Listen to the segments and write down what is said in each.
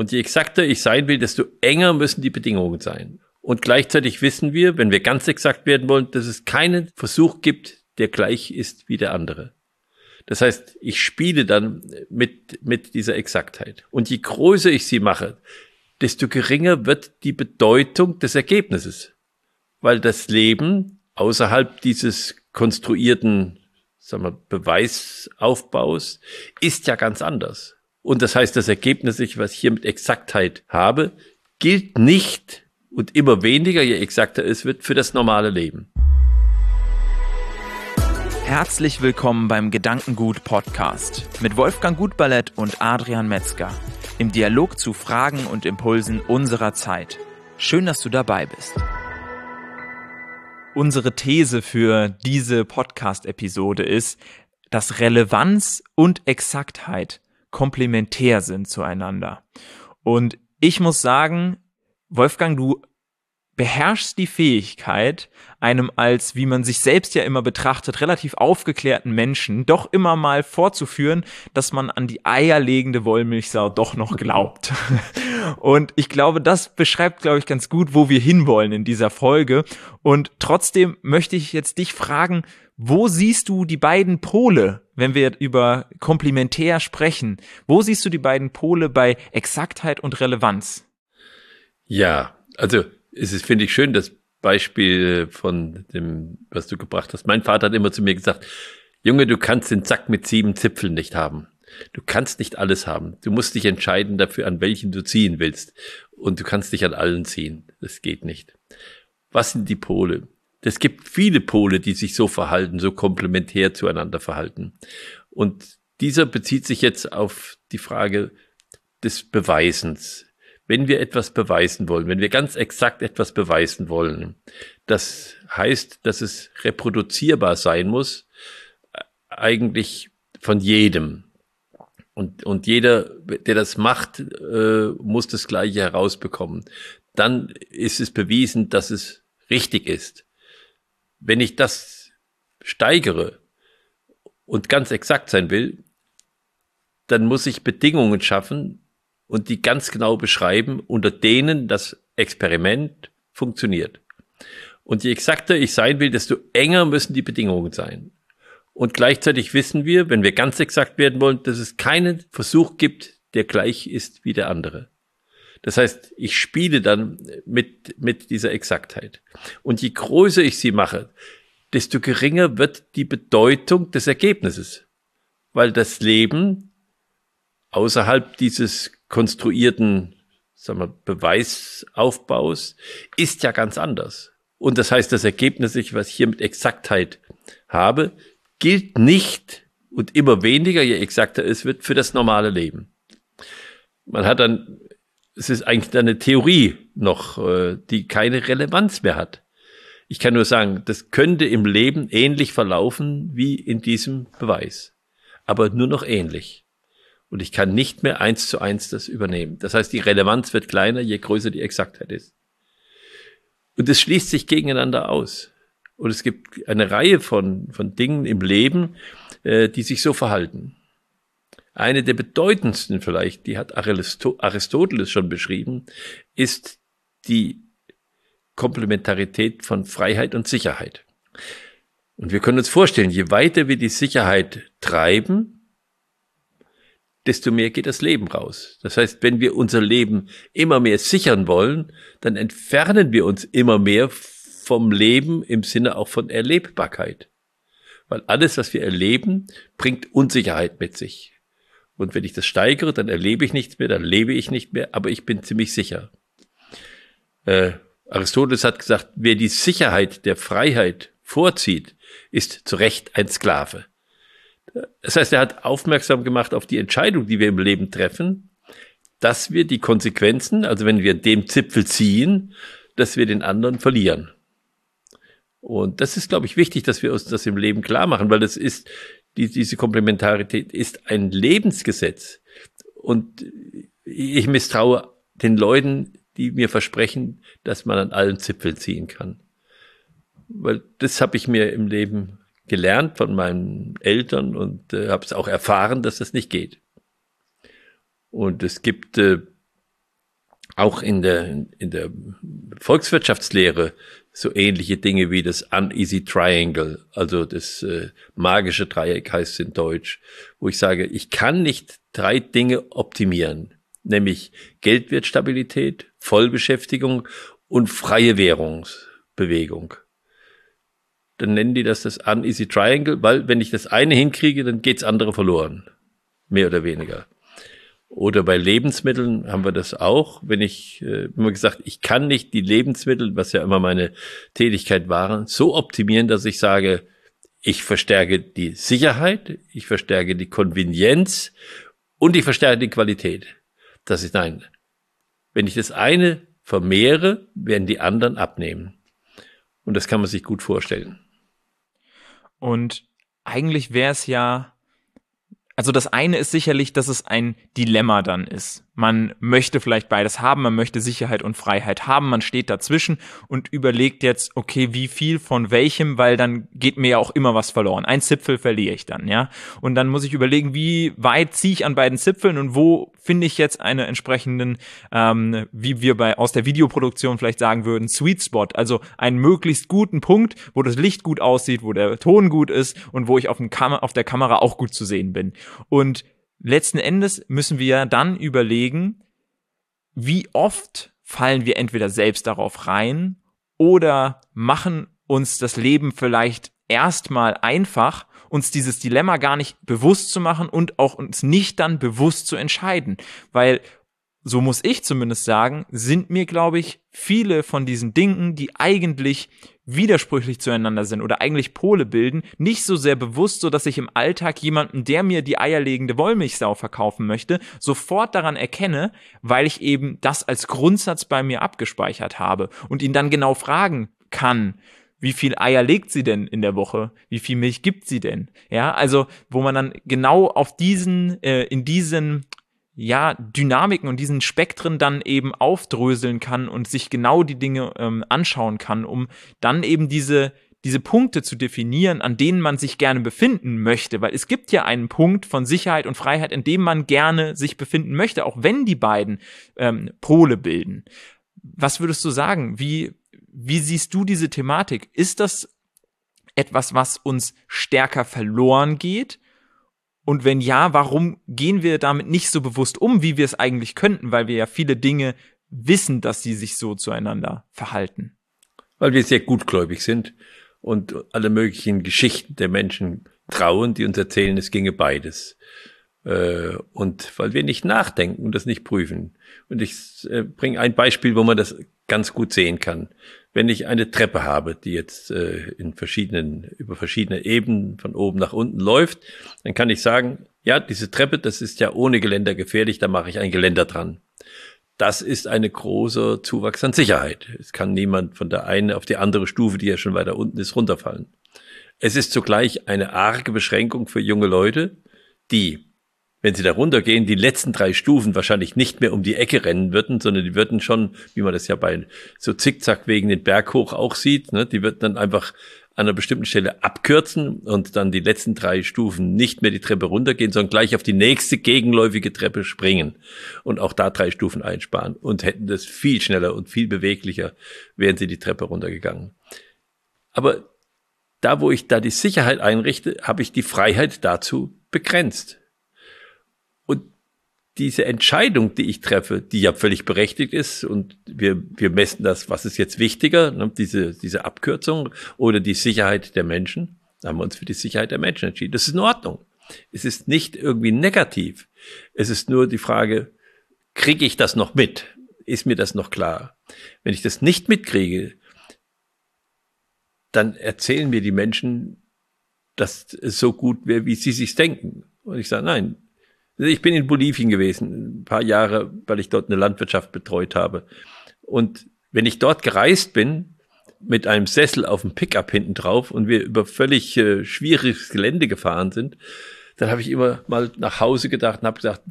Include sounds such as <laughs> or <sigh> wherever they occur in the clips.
Und je exakter ich sein will, desto enger müssen die Bedingungen sein. Und gleichzeitig wissen wir, wenn wir ganz exakt werden wollen, dass es keinen Versuch gibt, der gleich ist wie der andere. Das heißt, ich spiele dann mit, mit dieser Exaktheit. Und je größer ich sie mache, desto geringer wird die Bedeutung des Ergebnisses. Weil das Leben außerhalb dieses konstruierten sagen wir, Beweisaufbaus ist ja ganz anders. Und das heißt, das Ergebnis, was ich hier mit Exaktheit habe, gilt nicht und immer weniger, je exakter es wird, für das normale Leben. Herzlich willkommen beim Gedankengut Podcast mit Wolfgang Gutballett und Adrian Metzger im Dialog zu Fragen und Impulsen unserer Zeit. Schön, dass du dabei bist. Unsere These für diese Podcast-Episode ist, dass Relevanz und Exaktheit komplementär sind zueinander. Und ich muss sagen, Wolfgang, du beherrschst die Fähigkeit, einem als, wie man sich selbst ja immer betrachtet, relativ aufgeklärten Menschen doch immer mal vorzuführen, dass man an die eierlegende Wollmilchsau doch noch glaubt. <laughs> Und ich glaube, das beschreibt, glaube ich, ganz gut, wo wir hinwollen in dieser Folge. Und trotzdem möchte ich jetzt dich fragen, wo siehst du die beiden Pole, wenn wir über komplementär sprechen? Wo siehst du die beiden Pole bei Exaktheit und Relevanz? Ja, also es ist, finde ich, schön, das Beispiel von dem, was du gebracht hast. Mein Vater hat immer zu mir gesagt, Junge, du kannst den Sack mit sieben Zipfeln nicht haben. Du kannst nicht alles haben. Du musst dich entscheiden dafür, an welchen du ziehen willst. Und du kannst dich an allen ziehen. Das geht nicht. Was sind die Pole? Es gibt viele Pole, die sich so verhalten, so komplementär zueinander verhalten. Und dieser bezieht sich jetzt auf die Frage des Beweisens wenn wir etwas beweisen wollen, wenn wir ganz exakt etwas beweisen wollen, das heißt, dass es reproduzierbar sein muss, eigentlich von jedem. Und, und jeder, der das macht, äh, muss das Gleiche herausbekommen. Dann ist es bewiesen, dass es richtig ist. Wenn ich das steigere und ganz exakt sein will, dann muss ich Bedingungen schaffen, und die ganz genau beschreiben, unter denen das Experiment funktioniert. Und je exakter ich sein will, desto enger müssen die Bedingungen sein. Und gleichzeitig wissen wir, wenn wir ganz exakt werden wollen, dass es keinen Versuch gibt, der gleich ist wie der andere. Das heißt, ich spiele dann mit, mit dieser Exaktheit. Und je größer ich sie mache, desto geringer wird die Bedeutung des Ergebnisses. Weil das Leben außerhalb dieses konstruierten sagen wir, Beweisaufbaus ist ja ganz anders. Und das heißt, das Ergebnis, was ich hier mit Exaktheit habe, gilt nicht und immer weniger, je exakter es wird, für das normale Leben. Man hat dann, es ist eigentlich eine Theorie noch, äh, die keine Relevanz mehr hat. Ich kann nur sagen, das könnte im Leben ähnlich verlaufen wie in diesem Beweis, aber nur noch ähnlich und ich kann nicht mehr eins zu eins das übernehmen. Das heißt, die Relevanz wird kleiner, je größer die Exaktheit ist. Und es schließt sich gegeneinander aus. Und es gibt eine Reihe von, von Dingen im Leben, äh, die sich so verhalten. Eine der bedeutendsten vielleicht, die hat Aristoteles schon beschrieben, ist die Komplementarität von Freiheit und Sicherheit. Und wir können uns vorstellen, je weiter wir die Sicherheit treiben, desto mehr geht das Leben raus. Das heißt, wenn wir unser Leben immer mehr sichern wollen, dann entfernen wir uns immer mehr vom Leben im Sinne auch von Erlebbarkeit. Weil alles, was wir erleben, bringt Unsicherheit mit sich. Und wenn ich das steigere, dann erlebe ich nichts mehr, dann lebe ich nicht mehr, aber ich bin ziemlich sicher. Äh, Aristoteles hat gesagt, wer die Sicherheit der Freiheit vorzieht, ist zu Recht ein Sklave. Das heißt, er hat aufmerksam gemacht auf die Entscheidung, die wir im Leben treffen, dass wir die Konsequenzen, also wenn wir dem Zipfel ziehen, dass wir den anderen verlieren. Und das ist, glaube ich, wichtig, dass wir uns das im Leben klar machen, weil das ist, die, diese Komplementarität ist ein Lebensgesetz. Und ich misstraue den Leuten, die mir versprechen, dass man an allen Zipfeln ziehen kann. Weil das habe ich mir im Leben gelernt von meinen Eltern und äh, habe es auch erfahren, dass das nicht geht. Und es gibt äh, auch in der, in der Volkswirtschaftslehre so ähnliche Dinge wie das Uneasy Triangle, also das äh, magische Dreieck heißt es in Deutsch, wo ich sage, ich kann nicht drei Dinge optimieren, nämlich Geldwertstabilität, Vollbeschäftigung und freie Währungsbewegung. Dann nennen die das das Uneasy Triangle, weil wenn ich das eine hinkriege, dann geht's andere verloren. Mehr oder weniger. Oder bei Lebensmitteln haben wir das auch. Wenn ich äh, immer gesagt, ich kann nicht die Lebensmittel, was ja immer meine Tätigkeit war, so optimieren, dass ich sage, ich verstärke die Sicherheit, ich verstärke die Konvenienz und ich verstärke die Qualität. Das ist nein. Wenn ich das eine vermehre, werden die anderen abnehmen. Und das kann man sich gut vorstellen. Und eigentlich wäre es ja also das eine ist sicherlich, dass es ein Dilemma dann ist. Man möchte vielleicht beides haben, man möchte Sicherheit und Freiheit haben, man steht dazwischen und überlegt jetzt, okay, wie viel von welchem, weil dann geht mir ja auch immer was verloren. Ein Zipfel verliere ich dann, ja. Und dann muss ich überlegen, wie weit ziehe ich an beiden Zipfeln und wo finde ich jetzt einen entsprechenden, ähm, wie wir bei aus der Videoproduktion vielleicht sagen würden, Sweet Spot, also einen möglichst guten Punkt, wo das Licht gut aussieht, wo der Ton gut ist und wo ich auf, dem Kam auf der Kamera auch gut zu sehen bin. Und letzten Endes müssen wir dann überlegen, wie oft fallen wir entweder selbst darauf rein oder machen uns das Leben vielleicht erstmal einfach, uns dieses Dilemma gar nicht bewusst zu machen und auch uns nicht dann bewusst zu entscheiden. Weil, so muss ich zumindest sagen, sind mir, glaube ich, viele von diesen Dingen, die eigentlich widersprüchlich zueinander sind oder eigentlich Pole bilden, nicht so sehr bewusst, so dass ich im Alltag jemanden, der mir die eierlegende Wollmilchsau verkaufen möchte, sofort daran erkenne, weil ich eben das als Grundsatz bei mir abgespeichert habe und ihn dann genau fragen kann, wie viel Eier legt sie denn in der Woche? Wie viel Milch gibt sie denn? Ja, also wo man dann genau auf diesen, äh, in diesen ja, Dynamiken und diesen Spektren dann eben aufdröseln kann und sich genau die Dinge ähm, anschauen kann, um dann eben diese, diese Punkte zu definieren, an denen man sich gerne befinden möchte, weil es gibt ja einen Punkt von Sicherheit und Freiheit, in dem man gerne sich befinden möchte, auch wenn die beiden ähm, Pole bilden. Was würdest du sagen? Wie, wie siehst du diese Thematik? Ist das etwas, was uns stärker verloren geht? Und wenn ja, warum gehen wir damit nicht so bewusst um, wie wir es eigentlich könnten, weil wir ja viele Dinge wissen, dass sie sich so zueinander verhalten? Weil wir sehr gutgläubig sind und alle möglichen Geschichten der Menschen trauen, die uns erzählen, es ginge beides. Äh, und weil wir nicht nachdenken und das nicht prüfen. Und ich äh, bringe ein Beispiel, wo man das ganz gut sehen kann wenn ich eine Treppe habe, die jetzt äh, in verschiedenen, über verschiedene Ebenen von oben nach unten läuft, dann kann ich sagen, ja, diese Treppe, das ist ja ohne Geländer gefährlich, da mache ich ein Geländer dran. Das ist eine große Zuwachs an Sicherheit. Es kann niemand von der einen auf die andere Stufe, die ja schon weiter unten ist, runterfallen. Es ist zugleich eine arge Beschränkung für junge Leute, die wenn sie da runtergehen, die letzten drei Stufen wahrscheinlich nicht mehr um die Ecke rennen würden, sondern die würden schon, wie man das ja bei so Zickzack wegen den Berg hoch auch sieht, ne, die würden dann einfach an einer bestimmten Stelle abkürzen und dann die letzten drei Stufen nicht mehr die Treppe runtergehen, sondern gleich auf die nächste gegenläufige Treppe springen und auch da drei Stufen einsparen und hätten das viel schneller und viel beweglicher, wären sie die Treppe runtergegangen. Aber da, wo ich da die Sicherheit einrichte, habe ich die Freiheit dazu begrenzt diese Entscheidung, die ich treffe, die ja völlig berechtigt ist und wir, wir messen das, was ist jetzt wichtiger, ne, diese, diese Abkürzung oder die Sicherheit der Menschen, haben wir uns für die Sicherheit der Menschen entschieden. Das ist in Ordnung. Es ist nicht irgendwie negativ. Es ist nur die Frage, kriege ich das noch mit? Ist mir das noch klar? Wenn ich das nicht mitkriege, dann erzählen mir die Menschen, dass es so gut wäre, wie sie sich denken. Und ich sage, nein, ich bin in Bolivien gewesen, ein paar Jahre, weil ich dort eine Landwirtschaft betreut habe. Und wenn ich dort gereist bin, mit einem Sessel auf dem Pickup hinten drauf und wir über völlig äh, schwieriges Gelände gefahren sind, dann habe ich immer mal nach Hause gedacht und habe gesagt,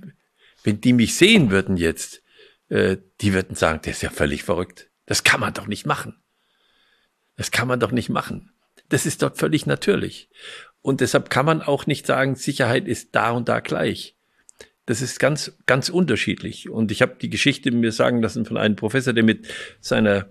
wenn die mich sehen würden jetzt, äh, die würden sagen, der ist ja völlig verrückt. Das kann man doch nicht machen. Das kann man doch nicht machen. Das ist dort völlig natürlich. Und deshalb kann man auch nicht sagen, Sicherheit ist da und da gleich das ist ganz, ganz unterschiedlich. Und ich habe die Geschichte mir sagen lassen von einem Professor, der mit seiner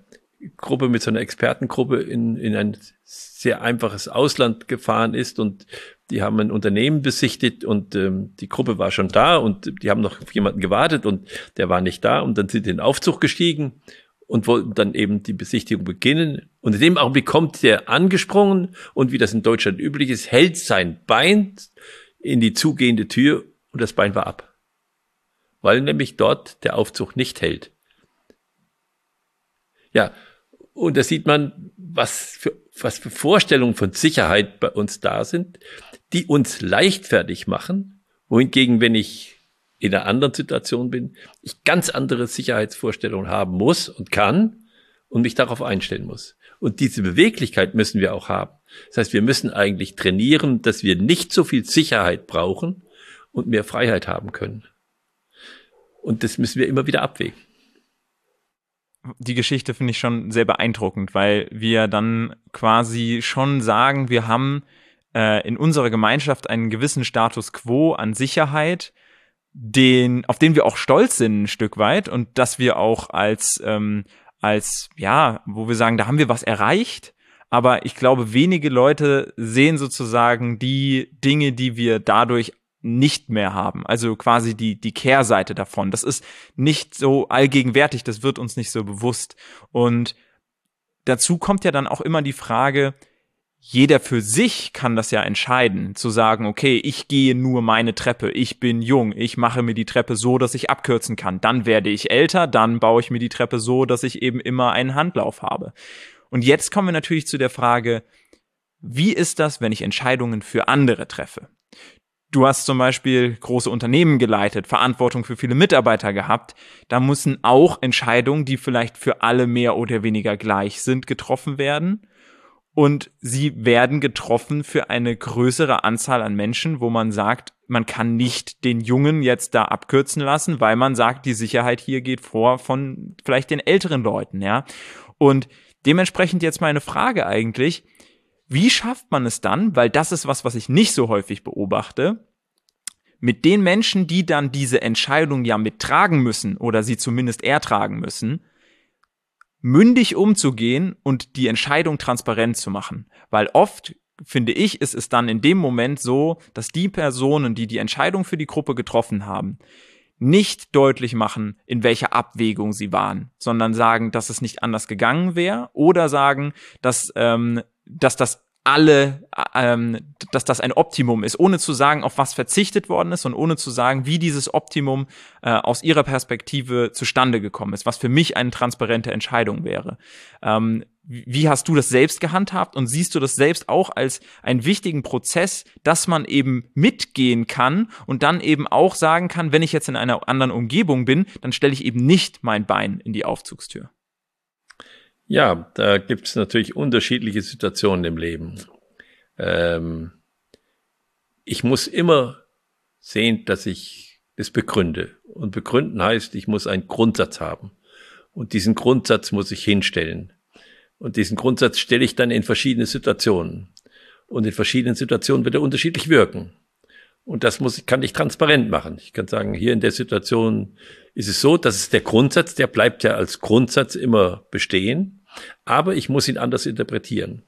Gruppe, mit seiner Expertengruppe in, in ein sehr einfaches Ausland gefahren ist und die haben ein Unternehmen besichtigt und ähm, die Gruppe war schon da und die haben noch auf jemanden gewartet und der war nicht da und dann sind die in den Aufzug gestiegen und wollten dann eben die Besichtigung beginnen. Und in dem Augenblick kommt der angesprungen und wie das in Deutschland üblich ist, hält sein Bein in die zugehende Tür und das Bein war ab. Weil nämlich dort der Aufzug nicht hält. Ja, und da sieht man, was für, was für Vorstellungen von Sicherheit bei uns da sind, die uns leichtfertig machen, wohingegen, wenn ich in einer anderen Situation bin, ich ganz andere Sicherheitsvorstellungen haben muss und kann und mich darauf einstellen muss. Und diese Beweglichkeit müssen wir auch haben. Das heißt, wir müssen eigentlich trainieren, dass wir nicht so viel Sicherheit brauchen und mehr Freiheit haben können. Und das müssen wir immer wieder abwägen. Die Geschichte finde ich schon sehr beeindruckend, weil wir dann quasi schon sagen, wir haben äh, in unserer Gemeinschaft einen gewissen Status quo an Sicherheit, den, auf den wir auch stolz sind ein Stück weit und dass wir auch als, ähm, als, ja, wo wir sagen, da haben wir was erreicht. Aber ich glaube, wenige Leute sehen sozusagen die Dinge, die wir dadurch nicht mehr haben. Also quasi die, die Kehrseite davon. Das ist nicht so allgegenwärtig, das wird uns nicht so bewusst. Und dazu kommt ja dann auch immer die Frage, jeder für sich kann das ja entscheiden, zu sagen, okay, ich gehe nur meine Treppe, ich bin jung, ich mache mir die Treppe so, dass ich abkürzen kann. Dann werde ich älter, dann baue ich mir die Treppe so, dass ich eben immer einen Handlauf habe. Und jetzt kommen wir natürlich zu der Frage, wie ist das, wenn ich Entscheidungen für andere treffe? Du hast zum Beispiel große Unternehmen geleitet, Verantwortung für viele Mitarbeiter gehabt. Da müssen auch Entscheidungen, die vielleicht für alle mehr oder weniger gleich sind, getroffen werden. Und sie werden getroffen für eine größere Anzahl an Menschen, wo man sagt, man kann nicht den Jungen jetzt da abkürzen lassen, weil man sagt, die Sicherheit hier geht vor von vielleicht den älteren Leuten, ja. Und dementsprechend jetzt meine Frage eigentlich, wie schafft man es dann, weil das ist was, was ich nicht so häufig beobachte, mit den Menschen, die dann diese Entscheidung ja mittragen müssen oder sie zumindest ertragen müssen, mündig umzugehen und die Entscheidung transparent zu machen. Weil oft, finde ich, ist es dann in dem Moment so, dass die Personen, die die Entscheidung für die Gruppe getroffen haben, nicht deutlich machen, in welcher Abwägung sie waren, sondern sagen, dass es nicht anders gegangen wäre oder sagen, dass, ähm, dass das alle, ähm, dass das ein Optimum ist, ohne zu sagen, auf was verzichtet worden ist und ohne zu sagen, wie dieses Optimum äh, aus ihrer Perspektive zustande gekommen ist, was für mich eine transparente Entscheidung wäre. Ähm, wie hast du das selbst gehandhabt und siehst du das selbst auch als einen wichtigen Prozess, dass man eben mitgehen kann und dann eben auch sagen kann, wenn ich jetzt in einer anderen Umgebung bin, dann stelle ich eben nicht mein Bein in die Aufzugstür. Ja, da gibt es natürlich unterschiedliche Situationen im Leben. Ähm, ich muss immer sehen, dass ich es begründe. Und begründen heißt, ich muss einen Grundsatz haben. Und diesen Grundsatz muss ich hinstellen. Und diesen Grundsatz stelle ich dann in verschiedene Situationen. Und in verschiedenen Situationen wird er unterschiedlich wirken. Und das muss, kann ich transparent machen. Ich kann sagen, hier in der Situation ist es so, dass es der Grundsatz, der bleibt ja als Grundsatz immer bestehen. Aber ich muss ihn anders interpretieren.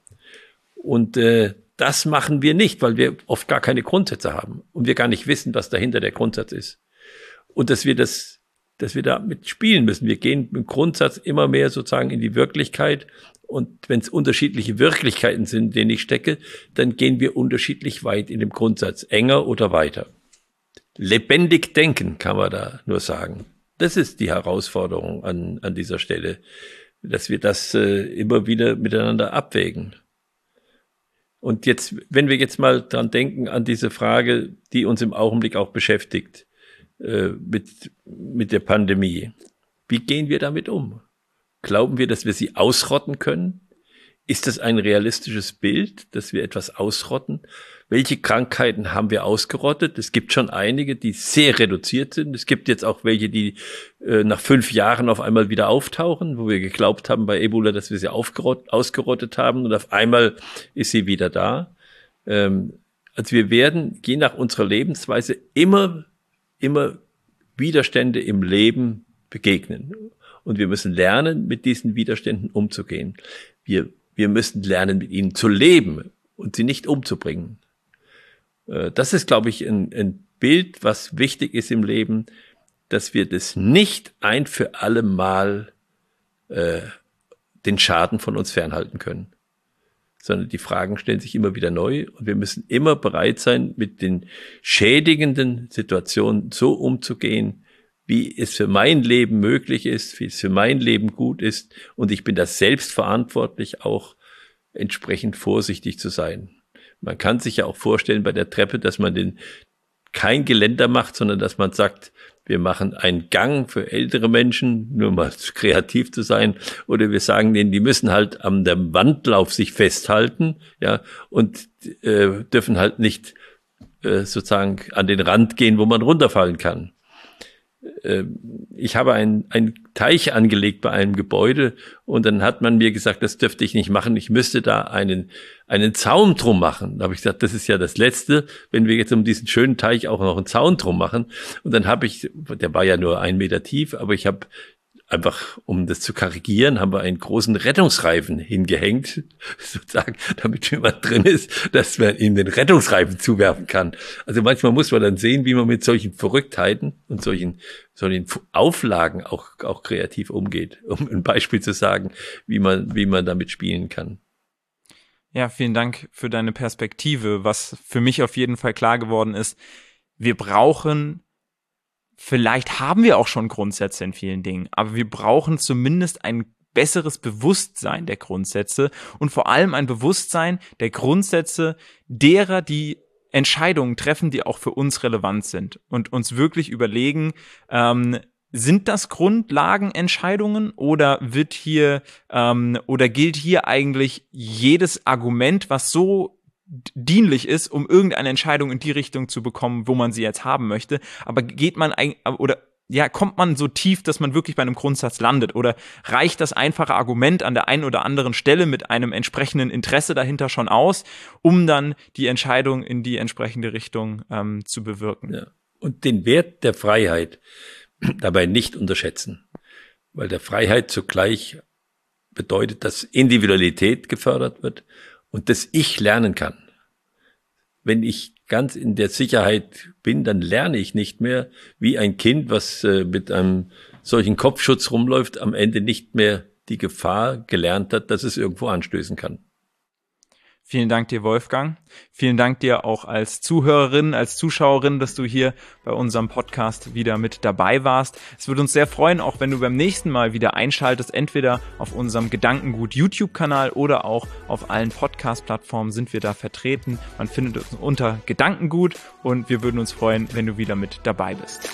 Und äh, das machen wir nicht, weil wir oft gar keine Grundsätze haben und wir gar nicht wissen, was dahinter der Grundsatz ist. Und dass wir das, dass wir damit spielen müssen. Wir gehen mit Grundsatz immer mehr sozusagen in die Wirklichkeit. Und wenn es unterschiedliche Wirklichkeiten sind, in denen ich stecke, dann gehen wir unterschiedlich weit in dem Grundsatz, enger oder weiter. Lebendig denken kann man da nur sagen. Das ist die Herausforderung an, an dieser Stelle dass wir das äh, immer wieder miteinander abwägen. Und jetzt, wenn wir jetzt mal dran denken an diese Frage, die uns im Augenblick auch beschäftigt, äh, mit, mit der Pandemie. Wie gehen wir damit um? Glauben wir, dass wir sie ausrotten können? Ist das ein realistisches Bild, dass wir etwas ausrotten? Welche Krankheiten haben wir ausgerottet? Es gibt schon einige, die sehr reduziert sind. Es gibt jetzt auch welche, die äh, nach fünf Jahren auf einmal wieder auftauchen, wo wir geglaubt haben bei Ebola, dass wir sie ausgerottet haben und auf einmal ist sie wieder da. Ähm, also wir werden je nach unserer Lebensweise immer, immer Widerstände im Leben begegnen. Und wir müssen lernen, mit diesen Widerständen umzugehen. Wir, wir müssen lernen, mit ihnen zu leben und sie nicht umzubringen. Äh, das ist, glaube ich, ein, ein Bild, was wichtig ist im Leben, dass wir das nicht ein für alle Mal äh, den Schaden von uns fernhalten können, sondern die Fragen stellen sich immer wieder neu und wir müssen immer bereit sein, mit den schädigenden Situationen so umzugehen, wie es für mein Leben möglich ist, wie es für mein Leben gut ist und ich bin da selbst verantwortlich, auch entsprechend vorsichtig zu sein. Man kann sich ja auch vorstellen bei der Treppe, dass man den kein Geländer macht, sondern dass man sagt, wir machen einen Gang für ältere Menschen, nur mal <laughs> kreativ zu sein, oder wir sagen denen, die müssen halt am der Wandlauf sich festhalten, ja, und äh, dürfen halt nicht äh, sozusagen an den Rand gehen, wo man runterfallen kann. Ähm, ich habe einen, einen Teich angelegt bei einem Gebäude und dann hat man mir gesagt, das dürfte ich nicht machen, ich müsste da einen, einen Zaun drum machen. Da habe ich gesagt, das ist ja das Letzte, wenn wir jetzt um diesen schönen Teich auch noch einen Zaun drum machen. Und dann habe ich, der war ja nur ein Meter tief, aber ich habe einfach, um das zu karikieren, haben wir einen großen Rettungsreifen hingehängt, <laughs> sozusagen, damit jemand drin ist, dass man ihm den Rettungsreifen zuwerfen kann. Also manchmal muss man dann sehen, wie man mit solchen Verrücktheiten und solchen, solchen Auflagen auch, auch kreativ umgeht, <laughs> um ein Beispiel zu sagen, wie man, wie man damit spielen kann. Ja, vielen Dank für deine Perspektive. Was für mich auf jeden Fall klar geworden ist, wir brauchen Vielleicht haben wir auch schon Grundsätze in vielen Dingen, aber wir brauchen zumindest ein besseres Bewusstsein der Grundsätze und vor allem ein Bewusstsein der Grundsätze derer, die Entscheidungen treffen, die auch für uns relevant sind. Und uns wirklich überlegen, ähm, sind das Grundlagenentscheidungen oder wird hier ähm, oder gilt hier eigentlich jedes Argument, was so dienlich ist, um irgendeine Entscheidung in die Richtung zu bekommen, wo man sie jetzt haben möchte. Aber geht man ein, oder ja, kommt man so tief, dass man wirklich bei einem Grundsatz landet? Oder reicht das einfache Argument an der einen oder anderen Stelle mit einem entsprechenden Interesse dahinter schon aus, um dann die Entscheidung in die entsprechende Richtung ähm, zu bewirken? Ja. Und den Wert der Freiheit <clears throat> dabei nicht unterschätzen, weil der Freiheit zugleich bedeutet, dass Individualität gefördert wird und dass ich lernen kann. Wenn ich ganz in der Sicherheit bin, dann lerne ich nicht mehr wie ein Kind, was äh, mit einem solchen Kopfschutz rumläuft, am Ende nicht mehr die Gefahr gelernt hat, dass es irgendwo anstößen kann. Vielen Dank dir, Wolfgang. Vielen Dank dir auch als Zuhörerin, als Zuschauerin, dass du hier bei unserem Podcast wieder mit dabei warst. Es würde uns sehr freuen, auch wenn du beim nächsten Mal wieder einschaltest, entweder auf unserem Gedankengut YouTube-Kanal oder auch auf allen Podcast-Plattformen sind wir da vertreten. Man findet uns unter Gedankengut und wir würden uns freuen, wenn du wieder mit dabei bist.